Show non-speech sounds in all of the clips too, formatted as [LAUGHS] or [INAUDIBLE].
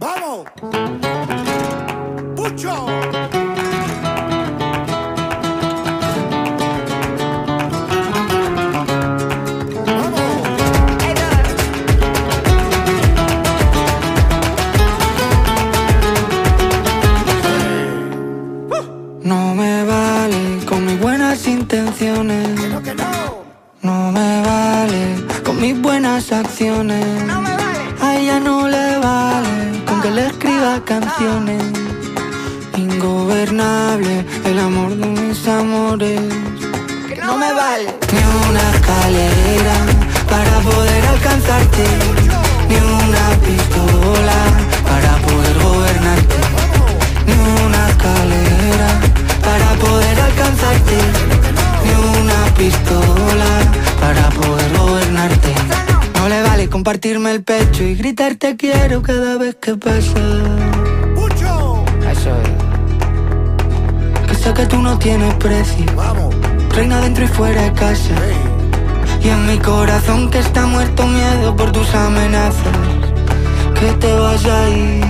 ¡Vamos! ¡Pucho! No me vale con mis buenas intenciones. ¡Pero que no! No me vale con mis buenas acciones. ¡No me vale! A ella no le escriba canciones. Ingobernable el amor de mis amores. ¡Que no me vale! Ni una escalera para poder alcanzarte. Ni una pistola para poder gobernarte. Ni una escalera para poder alcanzarte. Ni una pistola para poder gobernarte. No le vale compartirme el pecho y gritar te quiero cada vez que pasa. Eso es. Que sé que tú no tienes precio. ¡Vamos! Reina dentro y fuera de casa. Y en mi corazón que está muerto miedo por tus amenazas Que te vas a ir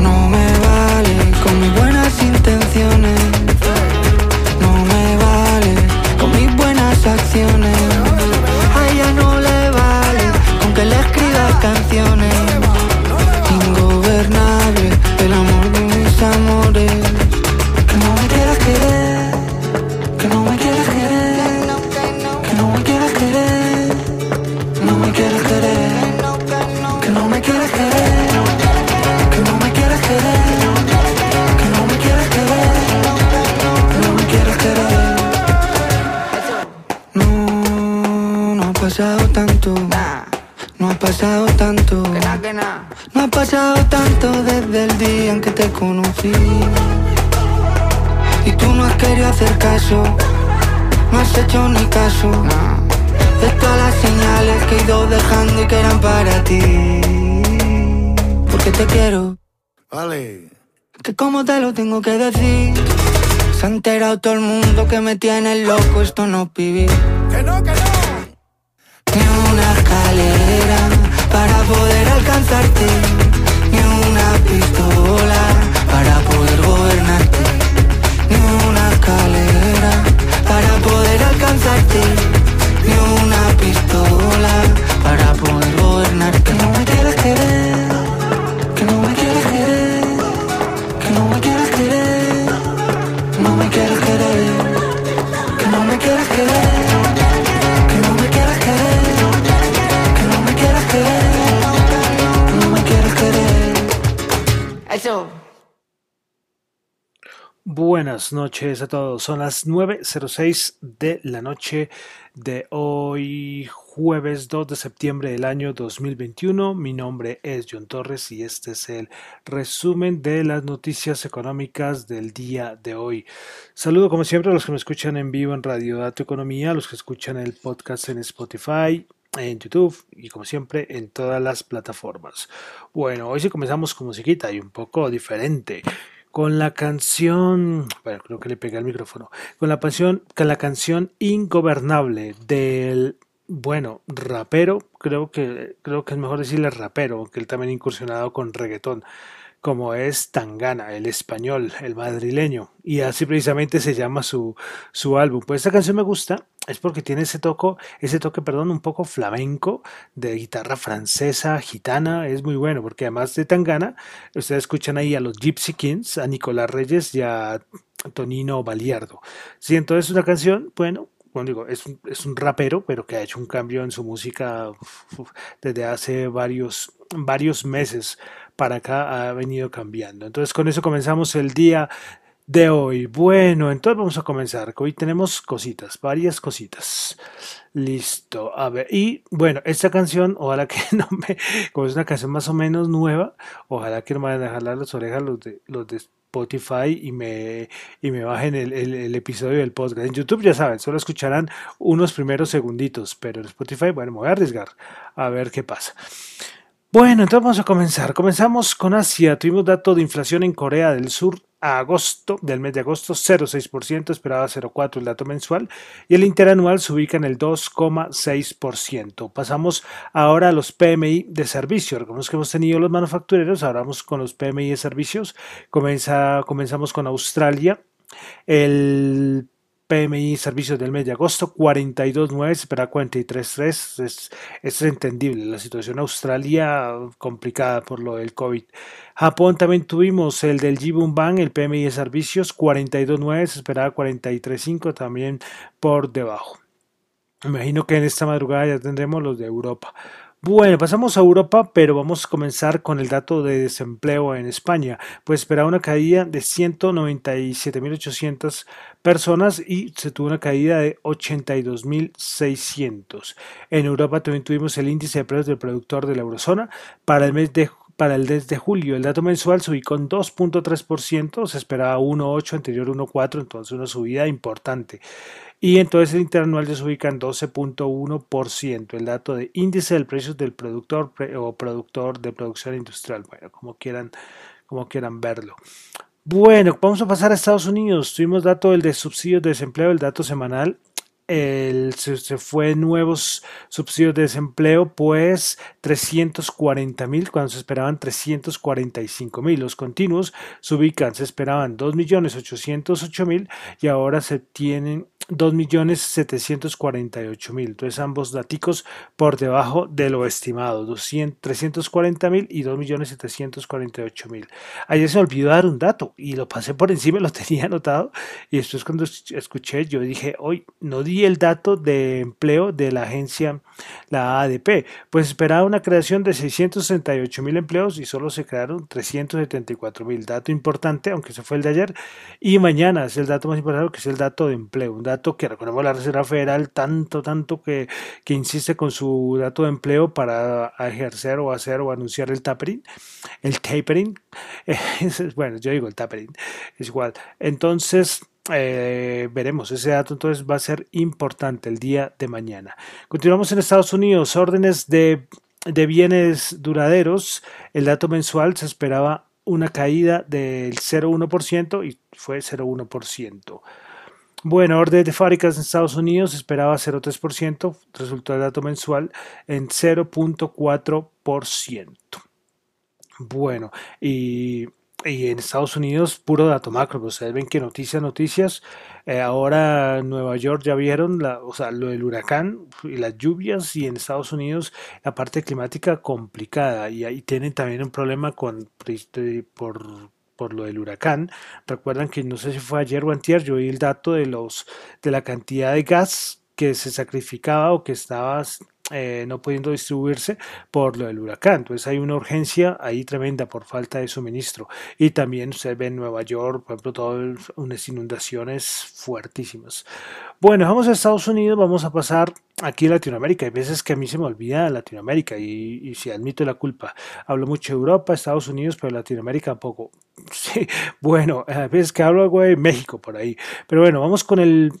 No me vale con mis buenas intenciones No me vale con mis buenas acciones caso, no has hecho ni caso. De todas las señales que he ido dejando y que eran para ti. Porque te quiero, Vale. que como te lo tengo que decir. Se ha enterado todo el mundo que me tiene loco, esto no es vivir. ¡Que no, que no! Ni una escalera para poder alcanzarte. Ni una pistola alcanzarte Ni una pistola para poder gobernarte. No me quieres querer Buenas noches a todos. Son las 9.06 de la noche de hoy, jueves 2 de septiembre del año 2021. Mi nombre es John Torres y este es el resumen de las noticias económicas del día de hoy. Saludo como siempre a los que me escuchan en vivo en Radio Dato Economía, a los que escuchan el podcast en Spotify, en YouTube y como siempre en todas las plataformas. Bueno, hoy sí comenzamos con musiquita y un poco diferente con la canción, bueno, creo que le pegué al micrófono, con la canción, con la canción Ingobernable del bueno, rapero, creo que creo que es mejor decirle rapero, aunque él también ha incursionado con reggaetón, como es Tangana, el español, el madrileño, y así precisamente se llama su, su álbum. Pues esta canción me gusta, es porque tiene ese toco, ese toque, perdón, un poco flamenco, de guitarra francesa, gitana, es muy bueno, porque además de Tangana, ustedes escuchan ahí a los Gypsy Kings, a Nicolás Reyes y a Tonino Baliardo. Sí, entonces es una canción, bueno, bueno, digo, es un, es un rapero, pero que ha hecho un cambio en su música desde hace varios, varios meses para acá ha venido cambiando. Entonces con eso comenzamos el día de hoy. Bueno, entonces vamos a comenzar. Hoy tenemos cositas, varias cositas. Listo, a ver. Y bueno, esta canción, ojalá que [LAUGHS] no me, como es una canción más o menos nueva, ojalá que no me vayan a jalar las orejas los de, los de Spotify y me, y me bajen el, el, el, episodio del podcast. En YouTube ya saben, solo escucharán unos primeros segunditos, pero en Spotify, bueno, me voy a arriesgar a ver qué pasa. Bueno, entonces vamos a comenzar. Comenzamos con Asia. Tuvimos dato de inflación en Corea del Sur a agosto, del mes de agosto, 0,6%, esperaba 0,4% el dato mensual, y el interanual se ubica en el 2,6%. Pasamos ahora a los PMI de servicios. Recordemos que hemos tenido los manufactureros, ahora vamos con los PMI de servicios. comenzamos con Australia. El PMI servicios del mes de agosto, 42.9, se espera 43.3. Es, entendible la situación Australia complicada por lo del COVID. Japón también tuvimos el del Jibun Bank, el PMI de servicios, 42.9, se esperaba 43.5, también por debajo. Imagino que en esta madrugada ya tendremos los de Europa. Bueno, pasamos a Europa, pero vamos a comenzar con el dato de desempleo en España. Pues esperaba una caída de 197.800 personas y se tuvo una caída de 82.600. En Europa también tuvimos el índice de precios del productor de la eurozona para el mes de para el mes de julio. El dato mensual se ubicó en 2.3%, se esperaba 1.8, anterior 1.4, entonces una subida importante y entonces el interanual se ubica en 12.1%, el dato de índice del precio del productor o productor de producción industrial, bueno, como quieran, como quieran verlo. Bueno, vamos a pasar a Estados Unidos. Tuvimos dato del de subsidios de desempleo, el dato semanal el, se, fue nuevos subsidios de desempleo, pues 340 mil, cuando se esperaban 345 mil. Los continuos se ubican, se esperaban 2 millones 808 mil y ahora se tienen 2.748.000. Entonces ambos daticos por debajo de lo estimado, 340.000 y 2.748.000. Ayer se me olvidó dar un dato y lo pasé por encima, [LAUGHS] lo tenía anotado y después cuando escuché yo dije, hoy no di el dato de empleo de la agencia, la ADP, pues esperaba una creación de 668.000 empleos y solo se crearon 374.000. Dato importante, aunque se fue el de ayer. Y mañana es el dato más importante que es el dato de empleo, un dato que recordemos la Reserva Federal tanto, tanto que, que insiste con su dato de empleo para ejercer o hacer o anunciar el tapering, el tapering, [LAUGHS] bueno, yo digo el tapering, es igual. Entonces, eh, veremos, ese dato entonces va a ser importante el día de mañana. Continuamos en Estados Unidos, órdenes de, de bienes duraderos, el dato mensual se esperaba una caída del 0,1% y fue 0,1%. Bueno, orden de fábricas en Estados Unidos esperaba 0,3%, resultó el dato mensual en 0.4%. Bueno, y, en Estados Unidos puro dato macro, pues, ustedes ven que noticias, noticias, eh, ahora Nueva York ya vieron la, o sea, lo del huracán y las lluvias y en Estados Unidos la parte climática complicada y ahí tienen también un problema con por por lo del huracán. Recuerdan que no sé si fue ayer o antier, yo vi el dato de los de la cantidad de gas que se sacrificaba o que estaba eh, no pudiendo distribuirse por lo del huracán. Entonces hay una urgencia ahí tremenda por falta de suministro. Y también usted ve en Nueva York, por ejemplo, todas unas inundaciones fuertísimas. Bueno, vamos a Estados Unidos, vamos a pasar aquí a Latinoamérica. Hay veces que a mí se me olvida Latinoamérica y, si admito la culpa. Hablo mucho de Europa, Estados Unidos, pero Latinoamérica poco. [LAUGHS] Sí, bueno, a veces que hablo de México por ahí. Pero bueno, vamos con el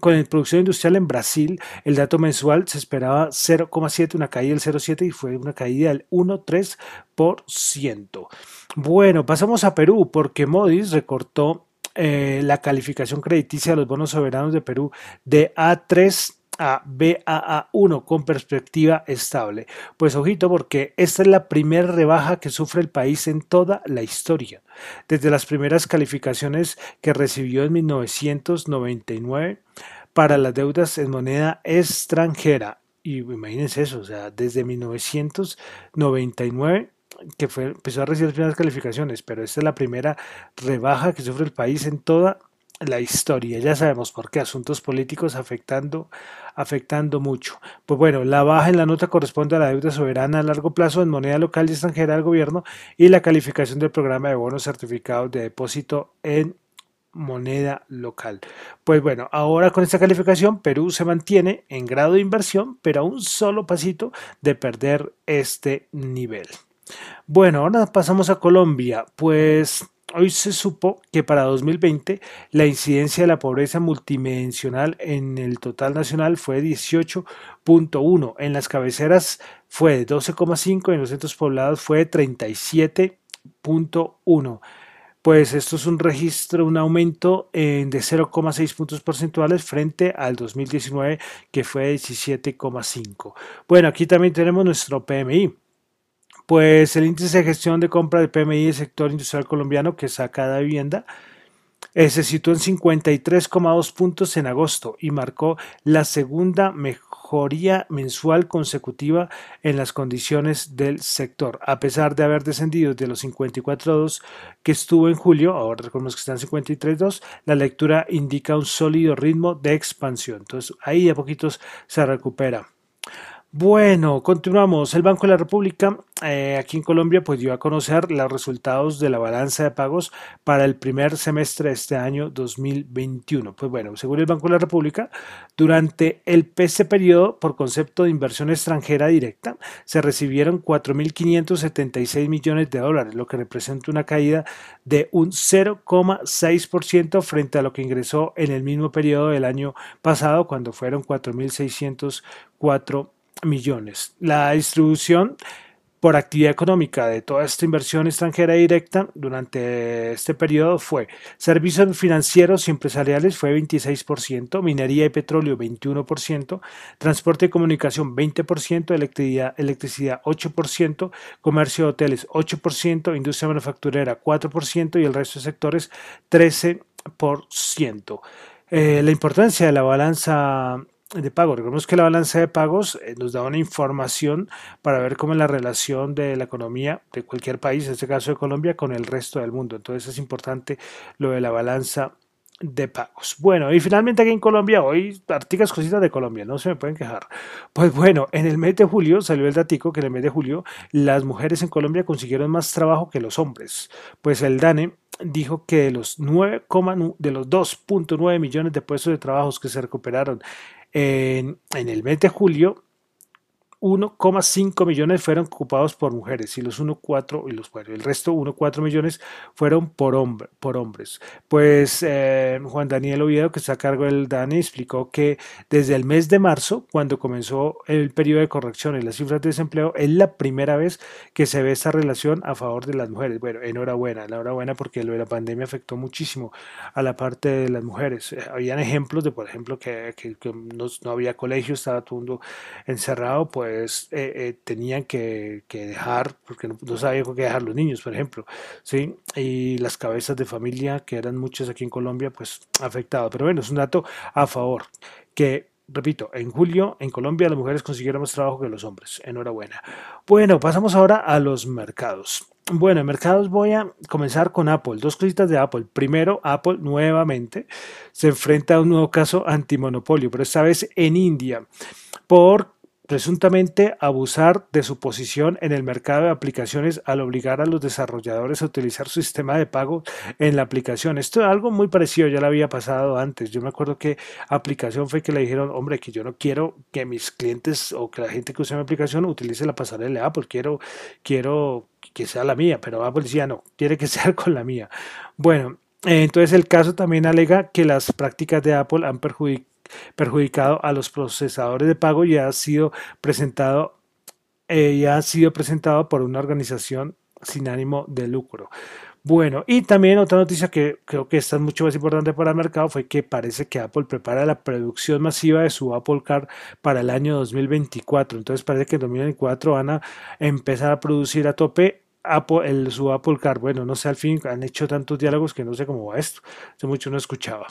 con la producción industrial en Brasil, el dato mensual se esperaba 0,7, una caída del 0,7 y fue una caída del 1,3%. Bueno, pasamos a Perú porque Modis recortó eh, la calificación crediticia de los bonos soberanos de Perú de A3 a BAA1 con perspectiva estable. Pues ojito porque esta es la primera rebaja que sufre el país en toda la historia. Desde las primeras calificaciones que recibió en 1999 para las deudas en moneda extranjera. Y imagínense eso, o sea, desde 1999 que fue, empezó a recibir las primeras calificaciones, pero esta es la primera rebaja que sufre el país en toda la historia. Ya sabemos por qué, asuntos políticos afectando, afectando mucho. Pues bueno, la baja en la nota corresponde a la deuda soberana a largo plazo en moneda local y extranjera del gobierno y la calificación del programa de bonos certificados de depósito en moneda local. Pues bueno, ahora con esta calificación Perú se mantiene en grado de inversión, pero a un solo pasito de perder este nivel. Bueno, ahora pasamos a Colombia. Pues Hoy se supo que para 2020 la incidencia de la pobreza multidimensional en el total nacional fue 18.1, en las cabeceras fue de 12,5 y en los centros poblados fue de 37.1 pues esto es un registro, un aumento de 0,6 puntos porcentuales frente al 2019 que fue 17,5. Bueno, aquí también tenemos nuestro PMI. Pues el índice de gestión de compra de PMI del sector industrial colombiano que saca de vivienda eh, se situó en 53,2 puntos en agosto y marcó la segunda mejoría mensual consecutiva en las condiciones del sector. A pesar de haber descendido de los 54,2 que estuvo en julio, ahora recordemos que están 53,2, la lectura indica un sólido ritmo de expansión. Entonces ahí a poquitos se recupera. Bueno, continuamos. El Banco de la República eh, aquí en Colombia pues dio a conocer los resultados de la balanza de pagos para el primer semestre de este año 2021. Pues bueno, según el Banco de la República, durante el ese periodo por concepto de inversión extranjera directa se recibieron 4.576 millones de dólares, lo que representa una caída de un 0,6% frente a lo que ingresó en el mismo periodo del año pasado cuando fueron 4.604 millones. La distribución por actividad económica de toda esta inversión extranjera directa durante este periodo fue servicios financieros y empresariales fue 26%, minería y petróleo 21%, transporte y comunicación 20%, electricidad, electricidad 8%, comercio de hoteles 8%, industria manufacturera 4% y el resto de sectores 13%. Eh, la importancia de la balanza de pago. Recordemos que la balanza de pagos eh, nos da una información para ver cómo es la relación de la economía de cualquier país, en este caso de Colombia, con el resto del mundo. Entonces es importante lo de la balanza de pagos. Bueno, y finalmente aquí en Colombia, hoy articas cositas de Colombia, no se me pueden quejar. Pues bueno, en el mes de julio salió el datico que en el mes de julio las mujeres en Colombia consiguieron más trabajo que los hombres. Pues el DANE dijo que de los 9, de los 2.9 millones de puestos de trabajo que se recuperaron en, el mes de julio, 1,5 millones fueron ocupados por mujeres y los 1,4 y los bueno, el resto 1,4 millones fueron por, hombre, por hombres. Pues eh, Juan Daniel Oviedo, que está a cargo del DANE, explicó que desde el mes de marzo, cuando comenzó el periodo de corrección en las cifras de desempleo, es la primera vez que se ve esta relación a favor de las mujeres. Bueno, enhorabuena, enhorabuena porque lo de la pandemia afectó muchísimo a la parte de las mujeres. Eh, habían ejemplos de, por ejemplo, que, no, había colegio, estaba todo mundo encerrado, pues pues eh, eh, tenían que, dejar, porque no, sabían qué dejar los niños, por ejemplo, ¿sí? Y las cabezas de familia, que eran muchas aquí en Colombia, pues afectado. Pero bueno, es un dato a favor, que repito, en julio en Colombia las mujeres consiguieron más trabajo que los hombres. Enhorabuena. Bueno, pasamos ahora a los mercados. Bueno, en mercados voy a comenzar con Apple. Dos cositas de Apple. Primero, Apple nuevamente se enfrenta a un nuevo caso antimonopolio, pero esta vez en India, por presuntamente abusar de su posición en el mercado de aplicaciones al obligar a los desarrolladores a utilizar su sistema de pago en la aplicación. Esto es algo muy parecido, ya lo había pasado antes. Yo me acuerdo que aplicación fue que le dijeron, hombre, que yo no quiero que mis clientes o que la gente que usa mi aplicación utilice la pasarela de Apple, quiero, quiero que sea la mía, pero Apple decía, no, quiere que [LAUGHS] sea con la mía. Bueno, entonces el caso también alega que las prácticas de Apple han perjudicado perjudicado a los procesadores de pago y ha sido presentado, eh, ha sido presentado por una organización sin ánimo de lucro. Bueno, y también otra noticia que creo que esta es mucho más importante para el mercado fue que parece que Apple prepara la producción masiva de su Apple Car para el año 2024. Entonces parece que en 2024 van a empezar a producir a tope Apple, el, su Apple Car. Bueno, no sé, al fin han hecho tantos diálogos que no sé cómo va esto. Hace mucho no escuchaba.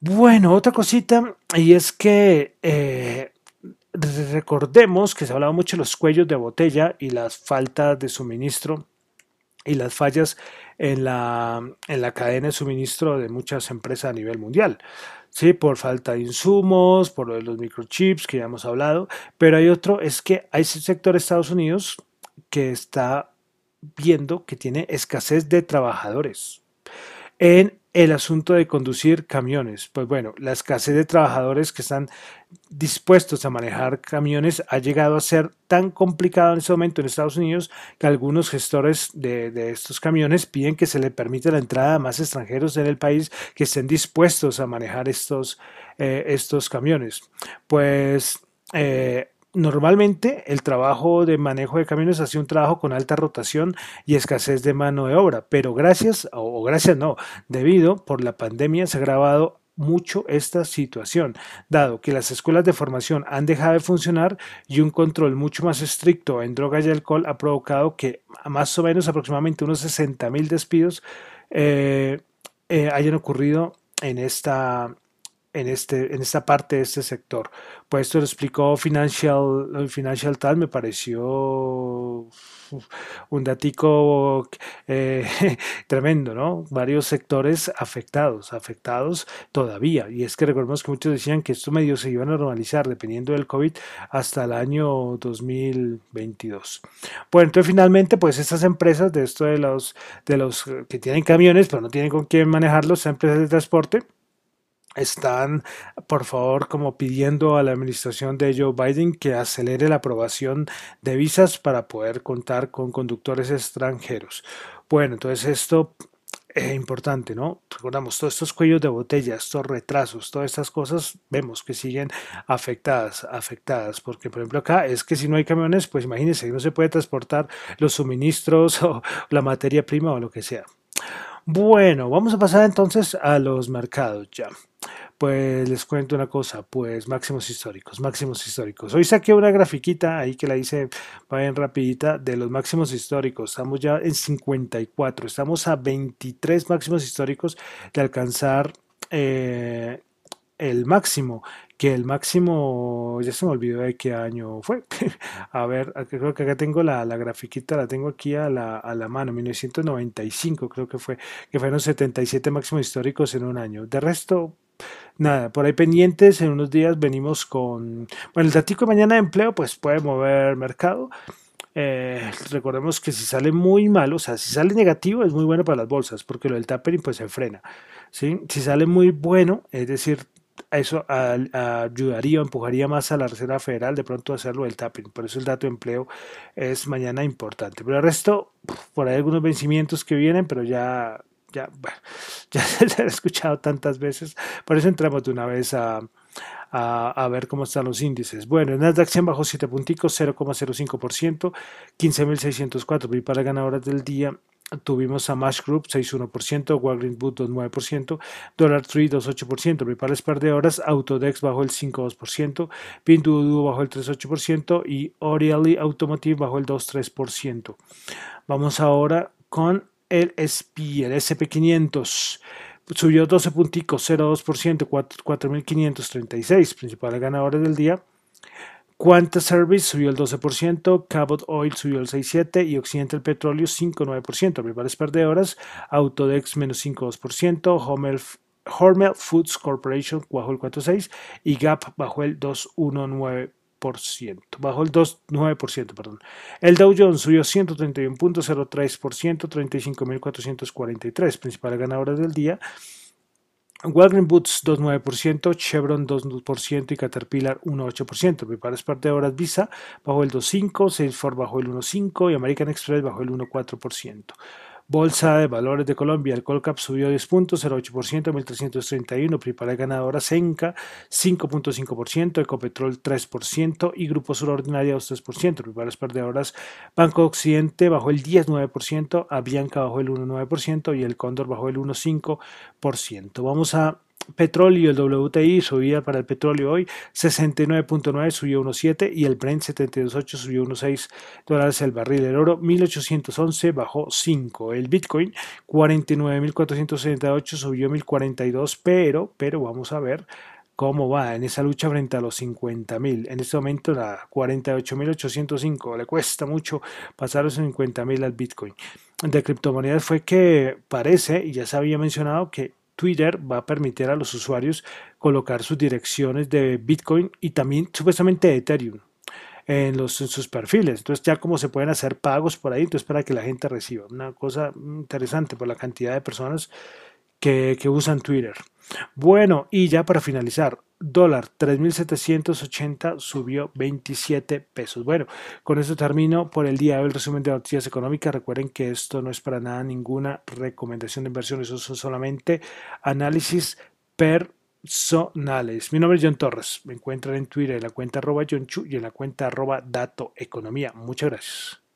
Bueno, otra cosita, y es que eh, recordemos que se hablaba mucho de los cuellos de botella y las faltas de suministro y las fallas en la, en la cadena de suministro de muchas empresas a nivel mundial. Sí, por falta de insumos, por lo de los microchips que ya hemos hablado, pero hay otro, es que hay sector de Estados Unidos que está viendo que tiene escasez de trabajadores en el asunto de conducir camiones. Pues bueno, la escasez de trabajadores que están dispuestos a manejar camiones ha llegado a ser tan complicado en este momento en Estados Unidos que algunos gestores de, estos camiones piden que se le permita la entrada a más extranjeros en el país que estén dispuestos a manejar estos, eh, estos camiones. Pues eh, Normalmente el trabajo de manejo de camiones ha sido un trabajo con alta rotación y escasez de mano de obra, pero gracias, o gracias no, debido por la pandemia se ha agravado mucho esta situación, dado que las escuelas de formación han dejado de funcionar y un control mucho más estricto en drogas y alcohol ha provocado que más o menos aproximadamente unos 60 mil despidos eh, eh, hayan ocurrido en esta, en, este, en esta parte de este sector. Pues esto lo explicó Financial, Financial Times, me pareció un datico eh, [LAUGHS] tremendo, ¿no? Varios sectores afectados, afectados todavía. Y es que recordemos que muchos decían que estos medios se iban a normalizar dependiendo del COVID hasta el año 2022. Bueno, entonces finalmente, pues estas empresas de esto de los, de los que tienen camiones, pero no tienen con quién manejarlos, empresas de transporte, están, por favor, como pidiendo a la administración de Joe Biden que acelere la aprobación de visas para poder contar con conductores extranjeros. Bueno, entonces esto es importante, ¿no? Recordamos, todos estos cuellos de botella, estos retrasos, todas estas cosas, vemos que siguen afectadas, afectadas, porque por ejemplo acá es que si no hay camiones, pues imagínense, no se puede transportar los suministros [LAUGHS] o la materia prima o lo que sea. Bueno, vamos a pasar entonces a los mercados ya. Pues les cuento una cosa, pues máximos históricos, máximos históricos. Hoy saqué una grafiquita ahí que la hice bien rapidita de los máximos históricos. Estamos ya en 54, estamos a 23 máximos históricos de alcanzar eh, el máximo, que el máximo, ya se me olvidó de qué año fue. [LAUGHS] a ver, creo que acá tengo la, la grafiquita, la tengo aquí a la, a la mano, 1995 creo que fue, que fueron 77 máximos históricos en un año. De resto, nada, por ahí pendientes, en unos días venimos con, bueno, el tático de mañana de empleo, pues puede mover mercado. Eh, recordemos que si sale muy malo, o sea, si sale negativo es muy bueno para las bolsas, porque lo del tapering pues se frena. ¿sí? Si sale muy bueno, es decir, eso ayudaría o empujaría más a la Reserva Federal de pronto a hacerlo del tapping. Por eso el dato de empleo es mañana importante. Pero el resto, por ahí algunos vencimientos que vienen, pero ya, ya, [LAUGHS] ya se ha escuchado tantas veces. Por eso entramos de una vez a, a, ver cómo están los índices. Bueno, el Nasdaq 100 bajó 7 punticos, 0,05%, 15.604 para ganadoras del día Tuvimos a Mash Group 6,1%, Walgreens Boot 2,9%, Dollar Tree 2,8%, Para par de horas, Autodex bajó el 5,2%, Pinduoduo bajó el 3,8% y Oriali Automotive bajó el 2,3%. Vamos ahora con el SP, el SP500 subió 12 punticos, 0,2%, 4.536, principales ganadores del día. Quanta Service subió el 12%, Cabot Oil subió el 6,7% y Occidental Petróleo 5,9%. Principales perdedoras, Autodex menos 5,2%, Hormel, Hormel Foods Corporation bajó el 4,6% y Gap bajó el 2,19%. Bajó el 2,9%, perdón. El Dow Jones subió 131.03%, 35.443, principales ganadoras del día. Walgreens Boots 2,9%, Chevron 2% y Caterpillar 1,8%. Preparas parte de horas Visa bajo el 2,5%, Salesforce bajo el 1,5% y American Express bajo el 1,4%. Bolsa de Valores de Colombia, el Colcap subió 10 puntos, 0,8%, 1.331, principal ganadora Senca 5.5%, Ecopetrol 3% y Grupo Surordinaria 3%, principales perdedoras Banco Occidente bajó el 10,9%, Avianca bajó el 1,9% y el Cóndor bajó el 1,5%. Vamos a petróleo, el WTI subía para el petróleo hoy 69.9 subió 1.7 y el Brent 72.8 subió 1.6 dólares el barril. El oro 1811 bajó 5. El Bitcoin 49.478 subió 1.042 pero, pero vamos a ver cómo va en esa lucha frente a los 50.000. En este momento la 48.805 le cuesta mucho pasar los 50.000 al Bitcoin. De criptomonedas fue que parece, y ya se había mencionado, que Twitter va a permitir a los usuarios colocar sus direcciones de Bitcoin y también supuestamente de Ethereum en, sus perfiles. Entonces ya como se pueden hacer pagos por ahí, entonces para que la gente reciba. Una cosa interesante por la cantidad de personas que usan Twitter. Bueno, y ya para finalizar, dólar 3.780 subió 27 pesos. Bueno, con esto termino por el día el resumen de noticias económicas. Recuerden que esto no es para nada ninguna recomendación de inversión, eso son solamente análisis personales. Mi nombre es John Torres. Me encuentran en Twitter en la cuenta arroba John Chu y en la cuenta arroba Dato Economía. Muchas gracias.